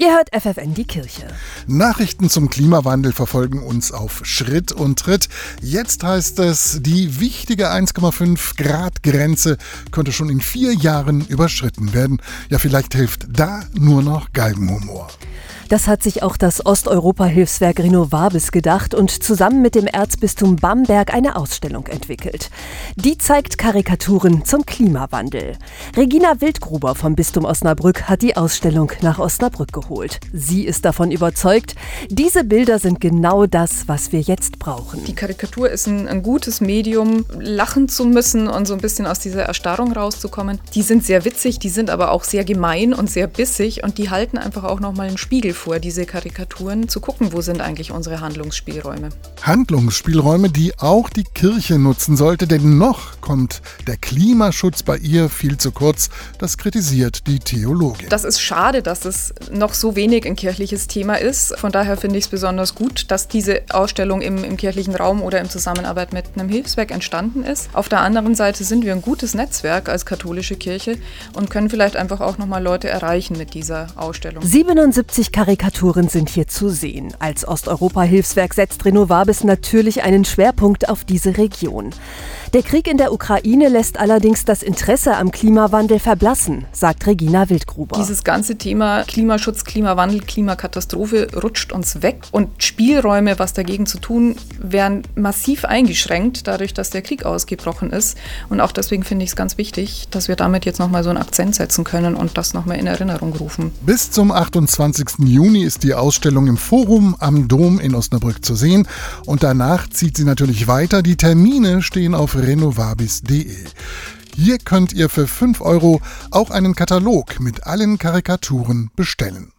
Ihr hört FFN die Kirche. Nachrichten zum Klimawandel verfolgen uns auf Schritt und Tritt. Jetzt heißt es, die wichtige 1,5 Grad Grenze könnte schon in vier Jahren überschritten werden. Ja, vielleicht hilft da nur noch Galgenhumor. Das hat sich auch das Osteuropa-Hilfswerk Renovabis gedacht und zusammen mit dem Erzbistum Bamberg eine Ausstellung entwickelt. Die zeigt Karikaturen zum Klimawandel. Regina Wildgruber vom Bistum Osnabrück hat die Ausstellung nach Osnabrück geholt. Sie ist davon überzeugt, diese Bilder sind genau das, was wir jetzt brauchen. Die Karikatur ist ein, ein gutes Medium, lachen zu müssen und so ein bisschen aus dieser Erstarrung rauszukommen. Die sind sehr witzig, die sind aber auch sehr gemein und sehr bissig und die halten einfach auch nochmal einen Spiegel vor, diese Karikaturen, zu gucken, wo sind eigentlich unsere Handlungsspielräume. Handlungsspielräume, die auch die Kirche nutzen sollte, denn noch kommt der Klimaschutz bei ihr viel zu kurz. Das kritisiert die Theologin. Das ist schade, dass es noch so wenig ein kirchliches Thema ist. Von daher finde ich es besonders gut, dass diese Ausstellung im, im kirchlichen Raum oder in Zusammenarbeit mit einem Hilfswerk entstanden ist. Auf der anderen Seite sind wir ein gutes Netzwerk als katholische Kirche und können vielleicht einfach auch nochmal Leute erreichen mit dieser Ausstellung. 77 Karikaturen sind hier zu sehen. Als Osteuropa-Hilfswerk setzt Renovabis natürlich einen Schwerpunkt auf diese Region. Der Krieg in der Ukraine lässt allerdings das Interesse am Klimawandel verblassen, sagt Regina Wildgruber. Dieses ganze Thema Klimaschutz, Klimawandel, Klimakatastrophe rutscht uns weg und Spielräume, was dagegen zu tun, werden massiv eingeschränkt, dadurch, dass der Krieg ausgebrochen ist. Und auch deswegen finde ich es ganz wichtig, dass wir damit jetzt nochmal so einen Akzent setzen können und das nochmal in Erinnerung rufen. Bis zum 28. Juni ist die Ausstellung im Forum am Dom in Osnabrück zu sehen und danach zieht sie natürlich weiter. Die Termine stehen auf renovabis.de. Hier könnt ihr für 5 Euro auch einen Katalog mit allen Karikaturen bestellen.